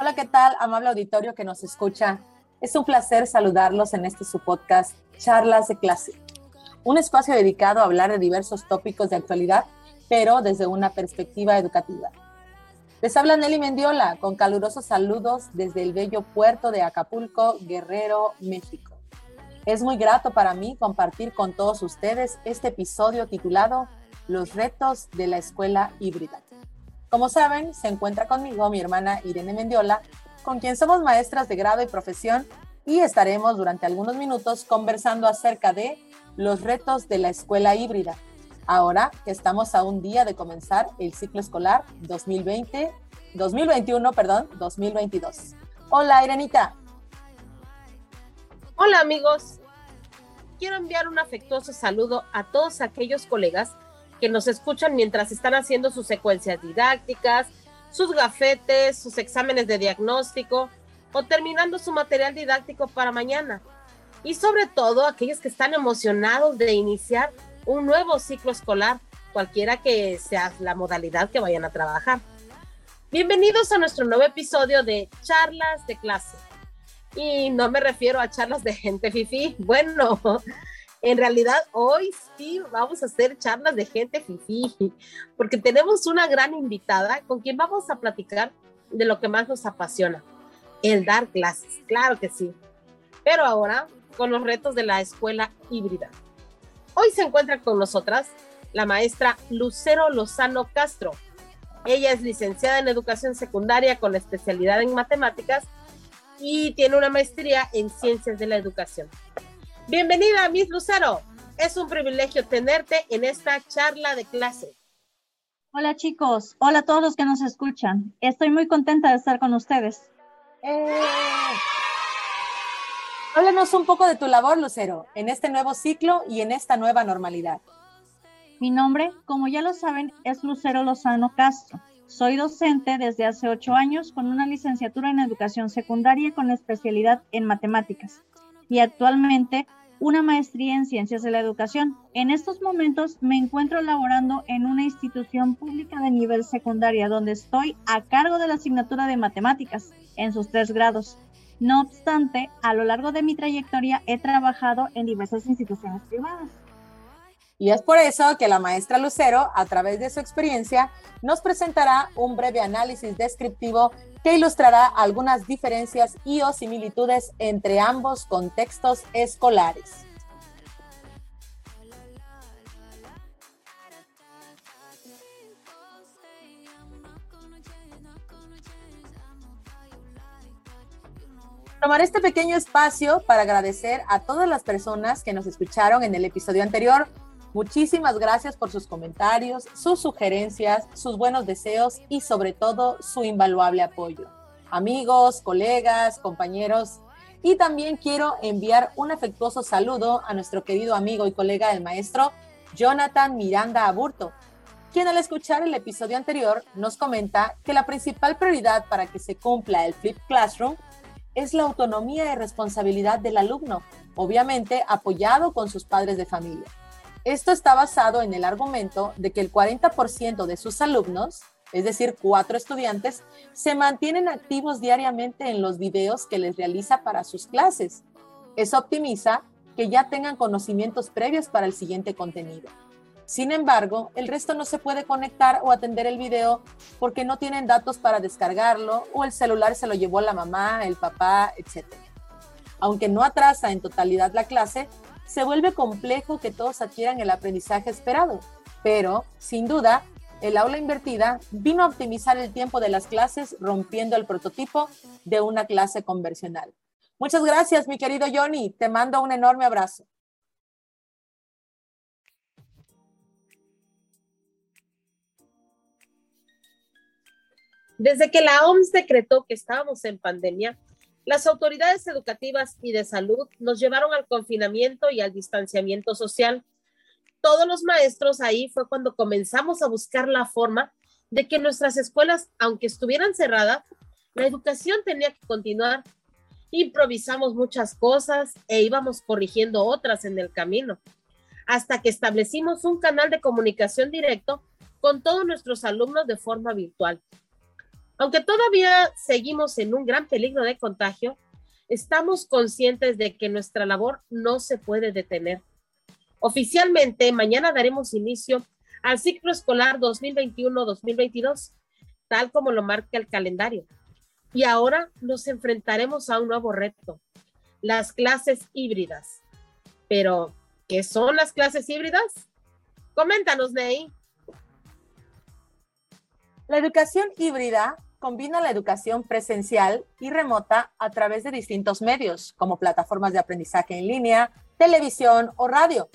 Hola, ¿qué tal, amable auditorio que nos escucha? Es un placer saludarlos en este su podcast, Charlas de Clase, un espacio dedicado a hablar de diversos tópicos de actualidad, pero desde una perspectiva educativa. Les habla Nelly Mendiola con calurosos saludos desde el bello puerto de Acapulco, Guerrero, México. Es muy grato para mí compartir con todos ustedes este episodio titulado Los retos de la escuela híbrida. Como saben, se encuentra conmigo mi hermana Irene Mendiola, con quien somos maestras de grado y profesión y estaremos durante algunos minutos conversando acerca de los retos de la escuela híbrida, ahora que estamos a un día de comenzar el ciclo escolar 2020, 2021, perdón, 2022. Hola, Irenita. Hola, amigos. Quiero enviar un afectuoso saludo a todos aquellos colegas que nos escuchan mientras están haciendo sus secuencias didácticas, sus gafetes, sus exámenes de diagnóstico o terminando su material didáctico para mañana. Y sobre todo aquellos que están emocionados de iniciar un nuevo ciclo escolar, cualquiera que sea la modalidad que vayan a trabajar. Bienvenidos a nuestro nuevo episodio de Charlas de Clase. Y no me refiero a charlas de gente fifi. Bueno, en realidad hoy sí vamos a hacer charlas de gente fifi, porque tenemos una gran invitada con quien vamos a platicar de lo que más nos apasiona, el dar clases, claro que sí. Pero ahora con los retos de la escuela híbrida. Hoy se encuentra con nosotras la maestra Lucero Lozano Castro. Ella es licenciada en educación secundaria con especialidad en matemáticas y tiene una maestría en ciencias de la educación. Bienvenida, Miss Lucero. Es un privilegio tenerte en esta charla de clase. Hola chicos, hola a todos los que nos escuchan. Estoy muy contenta de estar con ustedes. Eh, un poco de tu labor, Lucero, en este nuevo ciclo y en esta nueva normalidad. Mi nombre, como ya lo saben, es Lucero Lozano Castro. Soy docente desde hace ocho años con una licenciatura en educación secundaria con especialidad en matemáticas y actualmente una maestría en ciencias de la educación. En estos momentos me encuentro laborando en una institución pública de nivel secundaria donde estoy a cargo de la asignatura de matemáticas en sus tres grados no obstante, a lo largo de mi trayectoria he trabajado en diversas instituciones privadas. Y es por eso que la maestra Lucero, a través de su experiencia, nos presentará un breve análisis descriptivo que ilustrará algunas diferencias y o similitudes entre ambos contextos escolares. tomar este pequeño espacio para agradecer a todas las personas que nos escucharon en el episodio anterior. Muchísimas gracias por sus comentarios, sus sugerencias, sus buenos deseos y sobre todo su invaluable apoyo. Amigos, colegas, compañeros, y también quiero enviar un afectuoso saludo a nuestro querido amigo y colega el maestro Jonathan Miranda Aburto, quien al escuchar el episodio anterior nos comenta que la principal prioridad para que se cumpla el Flip Classroom es la autonomía y responsabilidad del alumno, obviamente apoyado con sus padres de familia. Esto está basado en el argumento de que el 40% de sus alumnos, es decir, cuatro estudiantes, se mantienen activos diariamente en los videos que les realiza para sus clases. Eso optimiza que ya tengan conocimientos previos para el siguiente contenido. Sin embargo, el resto no se puede conectar o atender el video porque no tienen datos para descargarlo o el celular se lo llevó la mamá, el papá, etc. Aunque no atrasa en totalidad la clase, se vuelve complejo que todos adquieran el aprendizaje esperado. Pero, sin duda, el aula invertida vino a optimizar el tiempo de las clases rompiendo el prototipo de una clase conversional. Muchas gracias, mi querido Johnny. Te mando un enorme abrazo. Desde que la OMS decretó que estábamos en pandemia, las autoridades educativas y de salud nos llevaron al confinamiento y al distanciamiento social. todos los maestros ahí fue cuando comenzamos a buscar la forma de que nuestras escuelas, aunque estuvieran cerradas, la educación tenía que continuar. Improvisamos muchas cosas e íbamos corrigiendo otras en el camino, hasta que establecimos un canal de comunicación directo con todos nuestros alumnos de forma virtual. Aunque todavía seguimos en un gran peligro de contagio, estamos conscientes de que nuestra labor no se puede detener. Oficialmente, mañana daremos inicio al ciclo escolar 2021-2022, tal como lo marca el calendario. Y ahora nos enfrentaremos a un nuevo reto, las clases híbridas. Pero, ¿qué son las clases híbridas? Coméntanos, Ney. La educación híbrida combina la educación presencial y remota a través de distintos medios, como plataformas de aprendizaje en línea, televisión o radio.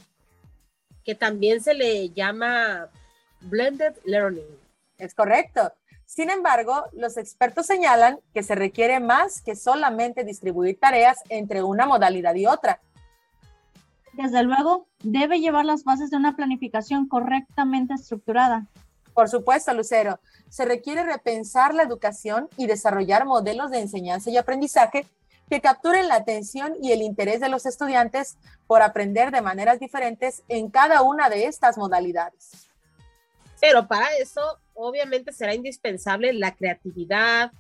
Que también se le llama blended learning. Es correcto. Sin embargo, los expertos señalan que se requiere más que solamente distribuir tareas entre una modalidad y otra. Desde luego, debe llevar las bases de una planificación correctamente estructurada. Por supuesto, Lucero, se requiere repensar la educación y desarrollar modelos de enseñanza y aprendizaje que capturen la atención y el interés de los estudiantes por aprender de maneras diferentes en cada una de estas modalidades. Pero para eso, obviamente, será indispensable la creatividad,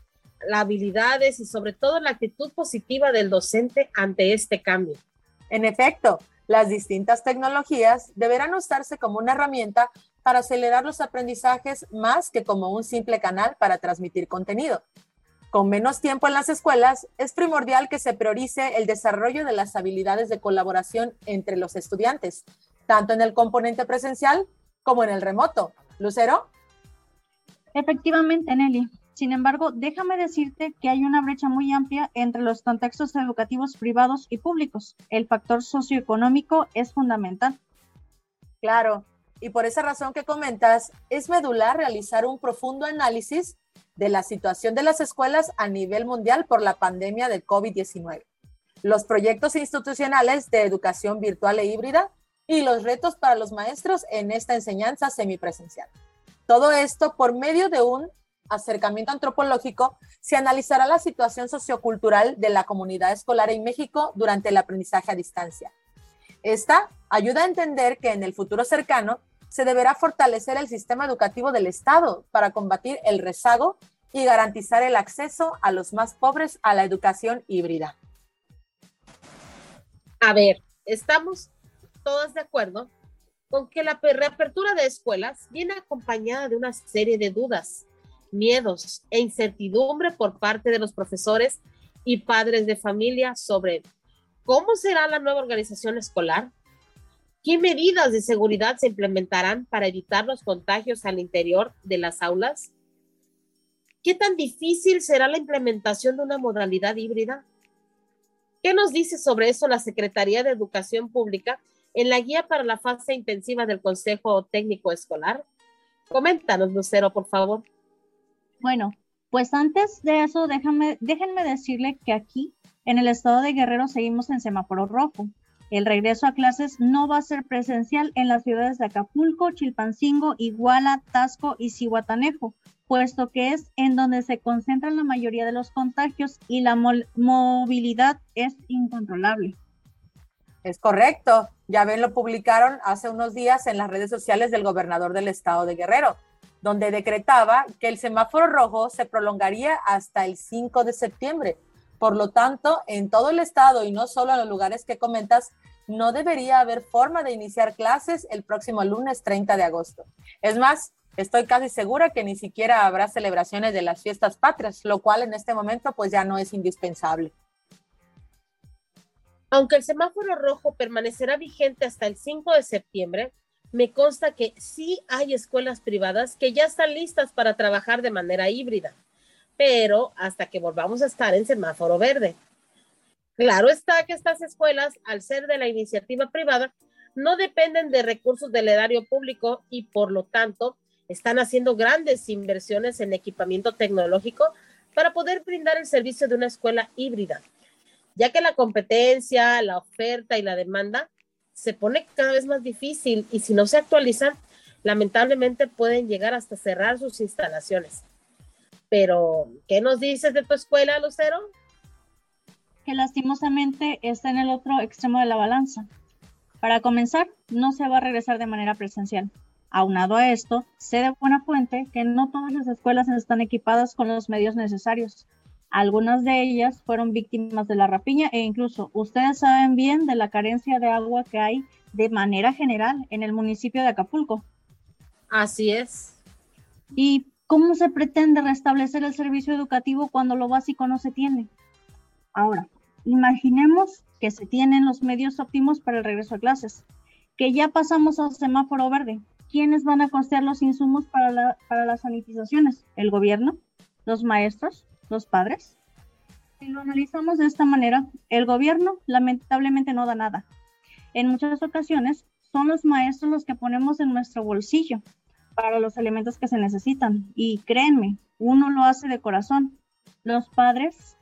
las habilidades y sobre todo la actitud positiva del docente ante este cambio. En efecto, las distintas tecnologías deberán usarse como una herramienta para acelerar los aprendizajes más que como un simple canal para transmitir contenido. Con menos tiempo en las escuelas, es primordial que se priorice el desarrollo de las habilidades de colaboración entre los estudiantes, tanto en el componente presencial como en el remoto. Lucero. Efectivamente, Nelly. Sin embargo, déjame decirte que hay una brecha muy amplia entre los contextos educativos privados y públicos. El factor socioeconómico es fundamental. Claro, y por esa razón que comentas, es medular realizar un profundo análisis de la situación de las escuelas a nivel mundial por la pandemia del COVID-19, los proyectos institucionales de educación virtual e híbrida y los retos para los maestros en esta enseñanza semipresencial. Todo esto por medio de un acercamiento antropológico se analizará la situación sociocultural de la comunidad escolar en México durante el aprendizaje a distancia. Esta ayuda a entender que en el futuro cercano se deberá fortalecer el sistema educativo del Estado para combatir el rezago y garantizar el acceso a los más pobres a la educación híbrida. A ver, estamos todos de acuerdo con que la reapertura de escuelas viene acompañada de una serie de dudas, miedos e incertidumbre por parte de los profesores y padres de familia sobre cómo será la nueva organización escolar, ¿Qué medidas de seguridad se implementarán para evitar los contagios al interior de las aulas? ¿Qué tan difícil será la implementación de una modalidad híbrida? ¿Qué nos dice sobre eso la Secretaría de Educación Pública en la guía para la fase intensiva del Consejo Técnico Escolar? Coméntanos, Lucero, por favor. Bueno, pues antes de eso, déjame, déjenme decirle que aquí, en el estado de Guerrero, seguimos en semáforo rojo. El regreso a clases no va a ser presencial en las ciudades de Acapulco, Chilpancingo, Iguala, Tasco y Cihuatanejo, puesto que es en donde se concentran la mayoría de los contagios y la movilidad es incontrolable. Es correcto. Ya ven, lo publicaron hace unos días en las redes sociales del gobernador del estado de Guerrero, donde decretaba que el semáforo rojo se prolongaría hasta el 5 de septiembre por lo tanto, en todo el estado y no solo en los lugares que comentas, no debería haber forma de iniciar clases el próximo lunes 30 de agosto. Es más, estoy casi segura que ni siquiera habrá celebraciones de las fiestas patrias, lo cual en este momento pues ya no es indispensable. Aunque el semáforo rojo permanecerá vigente hasta el 5 de septiembre, me consta que sí hay escuelas privadas que ya están listas para trabajar de manera híbrida pero hasta que volvamos a estar en semáforo verde. Claro está que estas escuelas, al ser de la iniciativa privada, no dependen de recursos del erario público y por lo tanto están haciendo grandes inversiones en equipamiento tecnológico para poder brindar el servicio de una escuela híbrida, ya que la competencia, la oferta y la demanda se pone cada vez más difícil y si no se actualizan, lamentablemente pueden llegar hasta cerrar sus instalaciones. Pero, ¿qué nos dices de tu escuela, Lucero? Que lastimosamente está en el otro extremo de la balanza. Para comenzar, no se va a regresar de manera presencial. Aunado a esto, sé de buena fuente que no todas las escuelas están equipadas con los medios necesarios. Algunas de ellas fueron víctimas de la rapiña e incluso ustedes saben bien de la carencia de agua que hay de manera general en el municipio de Acapulco. Así es. ¿Y cómo se pretende restablecer el servicio educativo cuando lo básico no se tiene? Ahora, imaginemos que se tienen los medios óptimos para el regreso a clases, que ya pasamos al semáforo verde. ¿Quiénes van a costear los insumos para, para las sanitizaciones? ¿El gobierno? ¿Los maestros? ¿Los padres? Si lo analizamos de esta manera, el gobierno lamentablemente no da nada. En muchas ocasiones son los maestros los que ponemos en nuestro bolsillo para los elementos que se necesitan. Y créanme, uno lo hace de corazón. Los padres,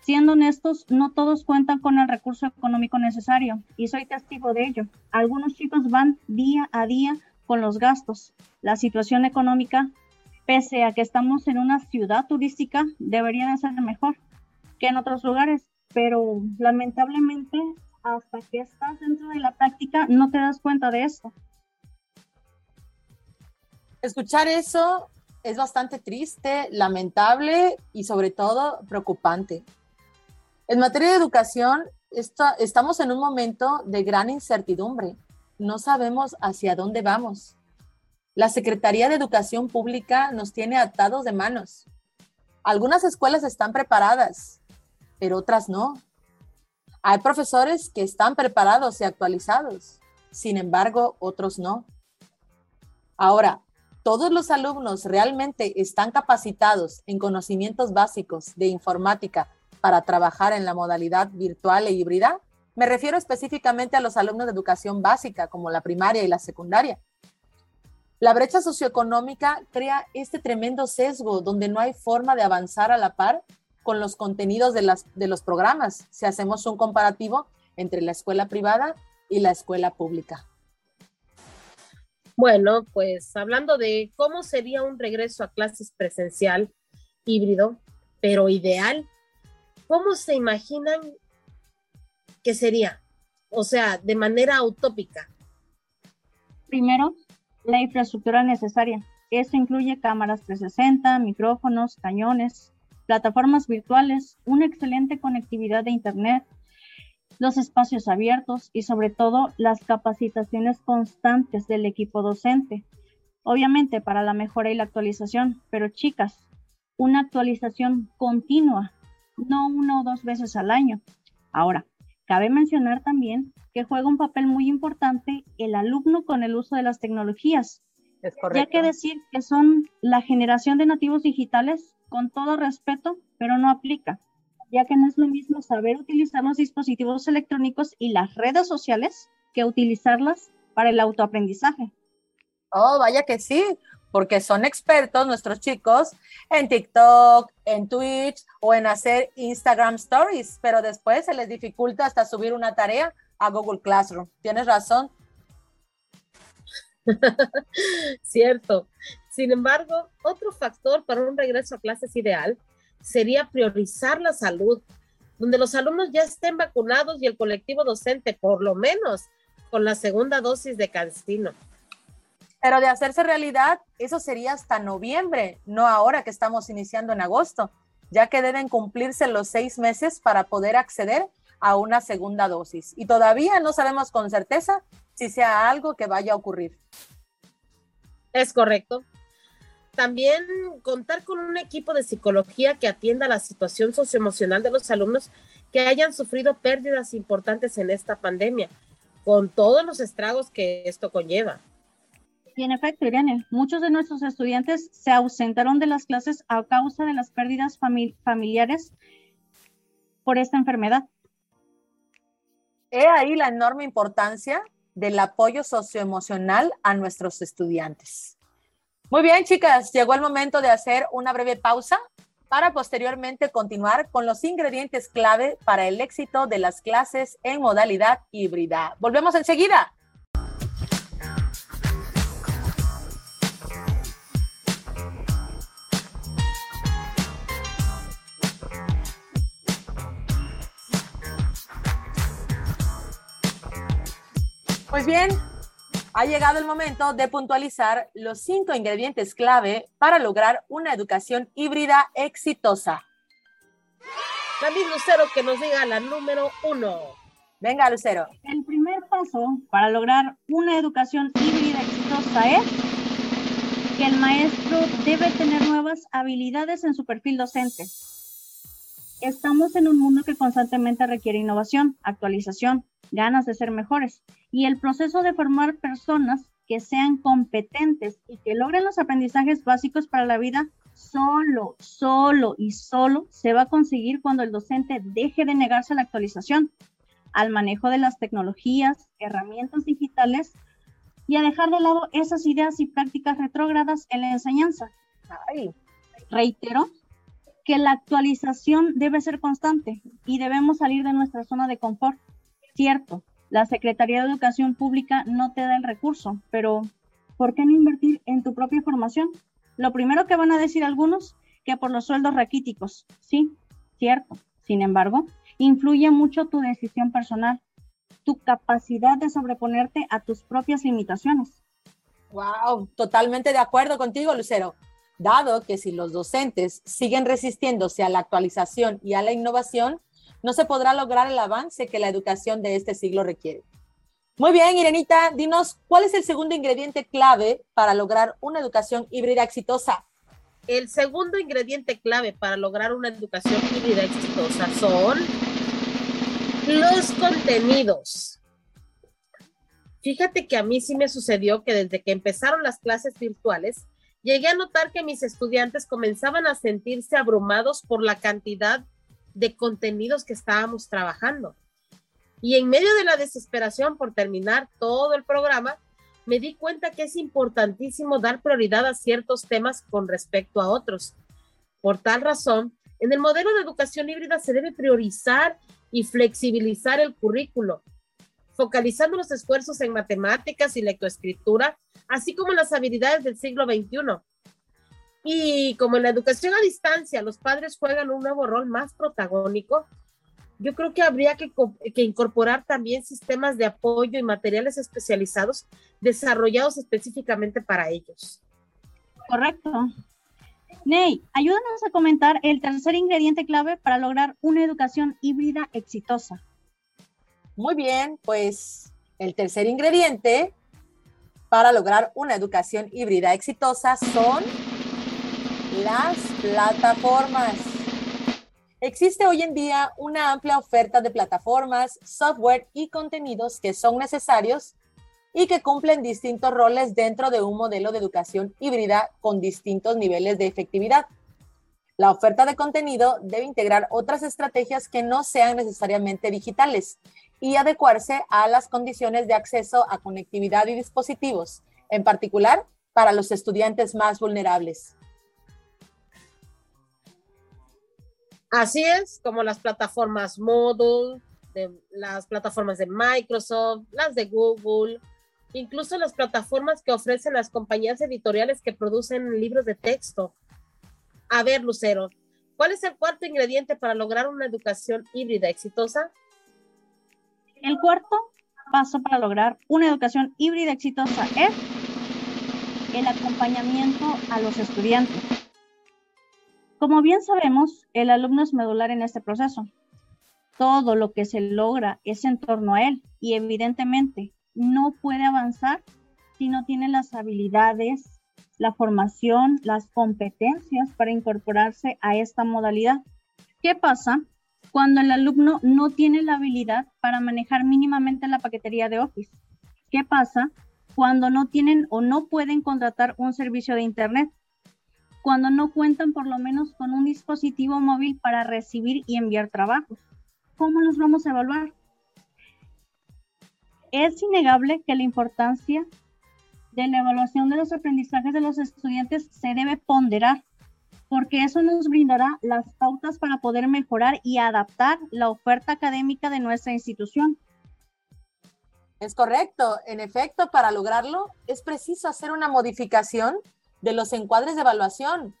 siendo honestos, no todos cuentan con el recurso económico necesario y soy testigo de ello. Algunos chicos van día a día con los gastos. La situación económica, pese a que estamos en una ciudad turística, debería de ser mejor que en otros lugares, pero lamentablemente hasta que estás dentro de la práctica no te das cuenta de esto. Escuchar eso es bastante triste, lamentable y sobre todo preocupante. En materia de educación, estamos en un momento de gran incertidumbre. No sabemos hacia dónde vamos. La Secretaría de Educación Pública nos tiene atados de manos. Algunas escuelas están preparadas, pero otras no. Hay profesores que están preparados y actualizados, sin embargo, otros no. Ahora, ¿todos los alumnos realmente están capacitados en conocimientos básicos de informática para trabajar en la modalidad virtual e híbrida? Me refiero específicamente a los alumnos de educación básica, como la primaria y la secundaria. La brecha socioeconómica crea este tremendo sesgo donde no hay forma de avanzar a la par con los contenidos de, las, de los programas, si hacemos un comparativo entre la escuela privada y la escuela pública. Bueno, pues hablando de cómo sería un regreso a clases presencial, híbrido, pero ideal, ¿cómo se imaginan que sería? O sea, de manera utópica. Primero, la infraestructura necesaria. Esto incluye cámaras 360, micrófonos, cañones, plataformas virtuales, una excelente conectividad de Internet, los espacios abiertos y sobre todo las capacitaciones constantes del equipo docente. Obviamente para la mejora y la actualización, pero chicas, una actualización continua, no una o dos veces al año. Ahora, cabe mencionar también que juega un papel muy importante el alumno con el uso de las tecnologías. Es correcto. Ya que decir que son la generación de nativos digitales con todo respeto, pero no aplica, ya que no es lo mismo saber utilizar los dispositivos electrónicos y las redes sociales que utilizarlas para el autoaprendizaje. Oh, vaya que sí, porque son expertos nuestros chicos en TikTok, en Twitch o en hacer Instagram Stories, pero después se les dificulta hasta subir una tarea a Google Classroom. Tienes razón. Cierto. Sin embargo, otro factor para un regreso a clases ideal sería priorizar la salud, donde los alumnos ya estén vacunados y el colectivo docente, por lo menos, con la segunda dosis de cancino. Pero de hacerse realidad, eso sería hasta noviembre, no ahora que estamos iniciando en agosto, ya que deben cumplirse los seis meses para poder acceder a una segunda dosis. Y todavía no sabemos con certeza si sea algo que vaya a ocurrir. Es correcto también contar con un equipo de psicología que atienda la situación socioemocional de los alumnos que hayan sufrido pérdidas importantes en esta pandemia, con todos los estragos que esto conlleva. Y en efecto, Irene, muchos de nuestros estudiantes se ausentaron de las clases a causa de las pérdidas familiares por esta enfermedad. He ahí la enorme importancia del apoyo socioemocional a nuestros estudiantes. Muy bien, chicas, llegó el momento de hacer una breve pausa para posteriormente continuar con los ingredientes clave para el éxito de las clases en modalidad híbrida. Volvemos enseguida. Pues bien, ha llegado el momento de puntualizar los cinco ingredientes clave para lograr una educación híbrida exitosa. David Lucero que nos diga la número uno. Venga, Lucero. El primer paso para lograr una educación híbrida exitosa es que el maestro debe tener nuevas habilidades en su perfil docente. Estamos en un mundo que constantemente requiere innovación, actualización, ganas de ser mejores y el proceso de formar personas que sean competentes y que logren los aprendizajes básicos para la vida solo, solo y solo se va a conseguir cuando el docente deje de negarse a la actualización, al manejo de las tecnologías, herramientas digitales y a dejar de lado esas ideas y prácticas retrógradas en la enseñanza. Reitero que la actualización debe ser constante y debemos salir de nuestra zona de confort. Cierto, la Secretaría de Educación Pública no te da el recurso, pero ¿por qué no invertir en tu propia formación? Lo primero que van a decir algunos, que por los sueldos raquíticos. Sí, cierto. Sin embargo, influye mucho tu decisión personal, tu capacidad de sobreponerte a tus propias limitaciones. Wow, totalmente de acuerdo contigo, Lucero. Dado que si los docentes siguen resistiéndose a la actualización y a la innovación, no se podrá lograr el avance que la educación de este siglo requiere. Muy bien, Irenita, dinos, ¿cuál es el segundo ingrediente clave para lograr una educación híbrida exitosa? El segundo ingrediente clave para lograr una educación híbrida exitosa son los contenidos. Fíjate que a mí sí me sucedió que desde que empezaron las clases virtuales, llegué a notar que mis estudiantes comenzaban a sentirse abrumados por la cantidad de contenidos que estábamos trabajando. Y en medio de la desesperación por terminar todo el programa, me di cuenta que es importantísimo dar prioridad a ciertos temas con respecto a otros. Por tal razón, en el modelo de educación híbrida se debe priorizar y flexibilizar el currículo, focalizando los esfuerzos en matemáticas y lectoescritura, así como las habilidades del siglo XXI, y como en la educación a distancia los padres juegan un nuevo rol más protagónico, yo creo que habría que, incorporar también sistemas de apoyo y materiales especializados desarrollados específicamente para ellos. Correcto. Ney, ayúdanos a comentar el tercer ingrediente clave para lograr una educación híbrida exitosa. Muy bien, pues el tercer ingrediente para lograr una educación híbrida exitosa son las plataformas. Existe hoy en día una amplia oferta de plataformas, software y contenidos que son necesarios y que cumplen distintos roles dentro de un modelo de educación híbrida con distintos niveles de efectividad. La oferta de contenido debe integrar otras estrategias que no sean necesariamente digitales y adecuarse a las condiciones de acceso a conectividad y dispositivos, en particular para los estudiantes más vulnerables. Así es, como las plataformas Moodle, las plataformas de Microsoft, las de Google, incluso las plataformas que ofrecen las compañías editoriales que producen libros de texto. A ver, Lucero, ¿cuál es el cuarto ingrediente para lograr una educación híbrida exitosa? El cuarto paso para lograr una educación híbrida exitosa es el acompañamiento a los estudiantes. Como bien sabemos, el alumno es medular en este proceso. Todo lo que se logra es en torno a él y evidentemente no puede avanzar si no tiene las habilidades, la formación, las competencias para incorporarse a esta modalidad. ¿Qué pasa cuando el alumno no tiene la habilidad para manejar mínimamente la paquetería de Office? ¿Qué pasa cuando no tienen o no pueden contratar un servicio de Internet? cuando no cuentan por lo menos con un dispositivo móvil para recibir y enviar trabajos. ¿Cómo los vamos a evaluar? Es innegable que la importancia de la evaluación de los aprendizajes de los estudiantes se debe ponderar porque eso nos brindará las pautas para poder mejorar y adaptar la oferta académica de nuestra institución. Es correcto. En efecto, para lograrlo es preciso hacer una modificación de los encuadres de evaluación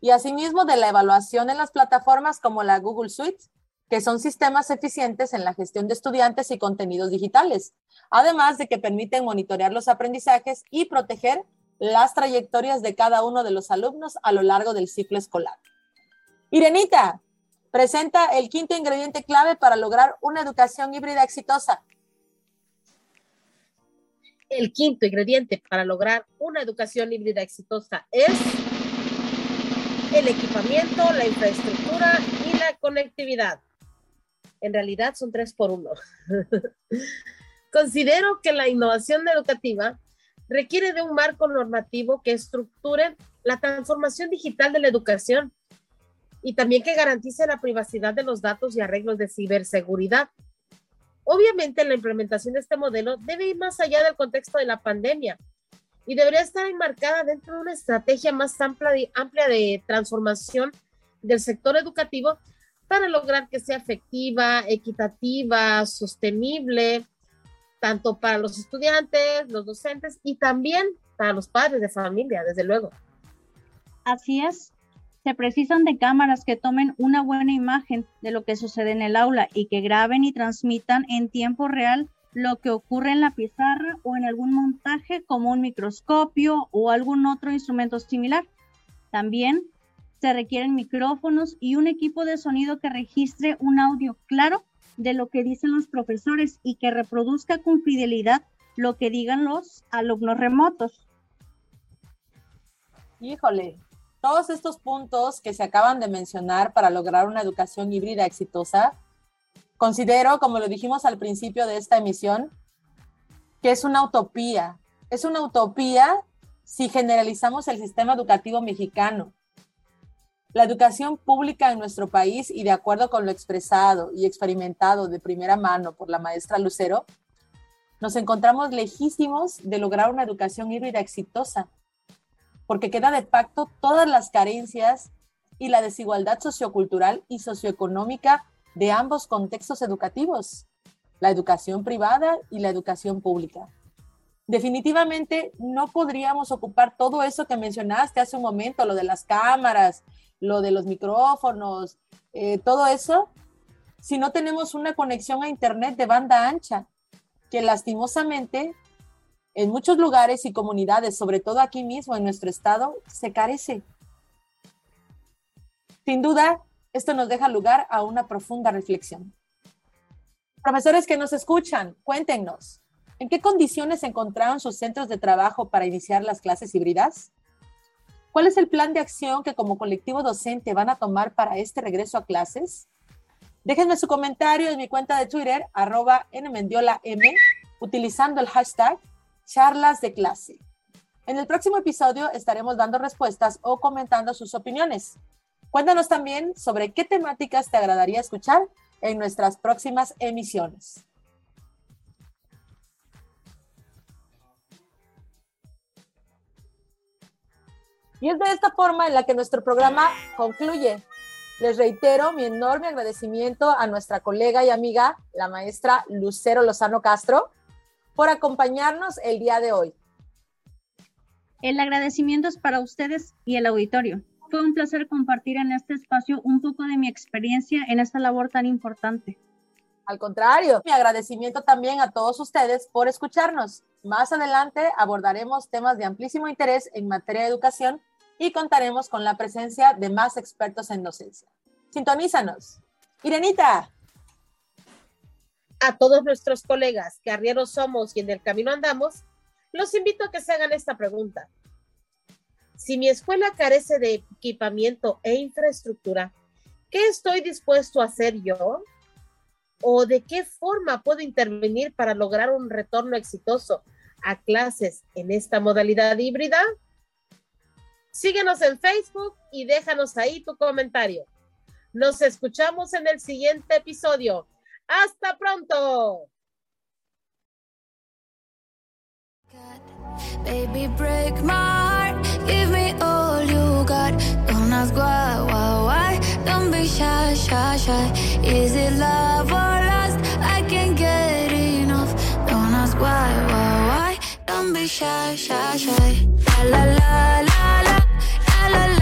y asimismo de la evaluación en las plataformas como la Google Suite, que son sistemas eficientes en la gestión de estudiantes y contenidos digitales, además de que permiten monitorear los aprendizajes y proteger las trayectorias de cada uno de los alumnos a lo largo del ciclo escolar. Irenita, presenta el quinto ingrediente clave para lograr una educación híbrida exitosa. El quinto ingrediente para lograr una educación híbrida exitosa es el equipamiento, la infraestructura y la conectividad. En realidad son tres por uno. Considero que la innovación educativa requiere de un marco normativo que estructure la transformación digital de la educación y también que garantice la privacidad de los datos y arreglos de ciberseguridad. Obviamente la implementación de este modelo debe ir más allá del contexto de la pandemia y debería estar enmarcada dentro de una estrategia más amplia de, amplia de transformación del sector educativo para lograr que sea efectiva, equitativa, sostenible, tanto para los estudiantes, los docentes y también para los padres de familia, desde luego. Así es. Se precisan de cámaras que tomen una buena imagen de lo que sucede en el aula y que graben y transmitan en tiempo real lo que ocurre en la pizarra o en algún montaje como un microscopio o algún otro instrumento similar. También se requieren micrófonos y un equipo de sonido que registre un audio claro de lo que dicen los profesores y que reproduzca con fidelidad lo que digan los alumnos remotos. Híjole, todos estos puntos que se acaban de mencionar para lograr una educación híbrida exitosa Considero, como lo dijimos al principio de esta emisión, que es una utopía. Es una utopía si generalizamos el sistema educativo mexicano. La educación pública en nuestro país, y de acuerdo con lo expresado y experimentado de primera mano por la maestra Lucero, nos encontramos lejísimos de lograr una educación híbrida exitosa, porque queda de pacto todas las carencias y la desigualdad sociocultural y socioeconómica de ambos contextos educativos, la educación privada y la educación pública. Definitivamente no podríamos ocupar todo eso que mencionaste hace un momento, lo de las cámaras, lo de los micrófonos, eh, todo eso, si no tenemos una conexión a Internet de banda ancha, que lastimosamente en muchos lugares y comunidades, sobre todo aquí mismo en nuestro estado, se carece. Sin duda, esto nos deja lugar a una profunda reflexión. Profesores que nos escuchan, cuéntenos, ¿en qué condiciones encontraron sus centros de trabajo para iniciar las clases híbridas? ¿Cuál es el plan de acción que como colectivo docente van a tomar para este regreso a clases? Déjenme su comentario en mi cuenta de Twitter, arroba nmendiolam, utilizando el hashtag charlas. En el próximo episodio estaremos dando respuestas o comentando sus opiniones. Cuéntanos también sobre qué temáticas te agradaría escuchar en nuestras próximas emisiones. Y es de esta forma en la que nuestro programa concluye. Les reitero mi enorme agradecimiento a nuestra colega y amiga, la maestra Lucero Lozano Castro, por acompañarnos el día de hoy. El agradecimiento es para ustedes y el auditorio. Fue un placer compartir en este espacio un poco de mi experiencia en esta labor tan importante. Al contrario, mi agradecimiento también a todos ustedes por escucharnos. Más adelante abordaremos temas de amplísimo interés en materia de educación y contaremos con la presencia de más expertos en docencia. Sintonízanos. Irenita. A todos nuestros colegas que arrieros somos y en el camino andamos, los invito a que se hagan esta pregunta. Si mi escuela carece de equipamiento e infraestructura, ¿qué estoy dispuesto a hacer yo? ¿O de qué forma puedo intervenir para lograr un retorno exitoso a clases en esta modalidad híbrida? Síguenos en Facebook y déjanos ahí tu comentario. Nos escuchamos en el siguiente episodio. ¡Hasta pronto! Baby, break my heart. Give me all you got. Don't ask why, why, why. Don't be shy, shy, shy. Is it love or lust? I can't get enough. Don't ask why, why, why. Don't be shy, shy, shy. La la la la la.